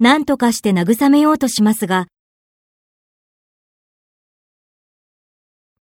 何とかして慰めようとしますが、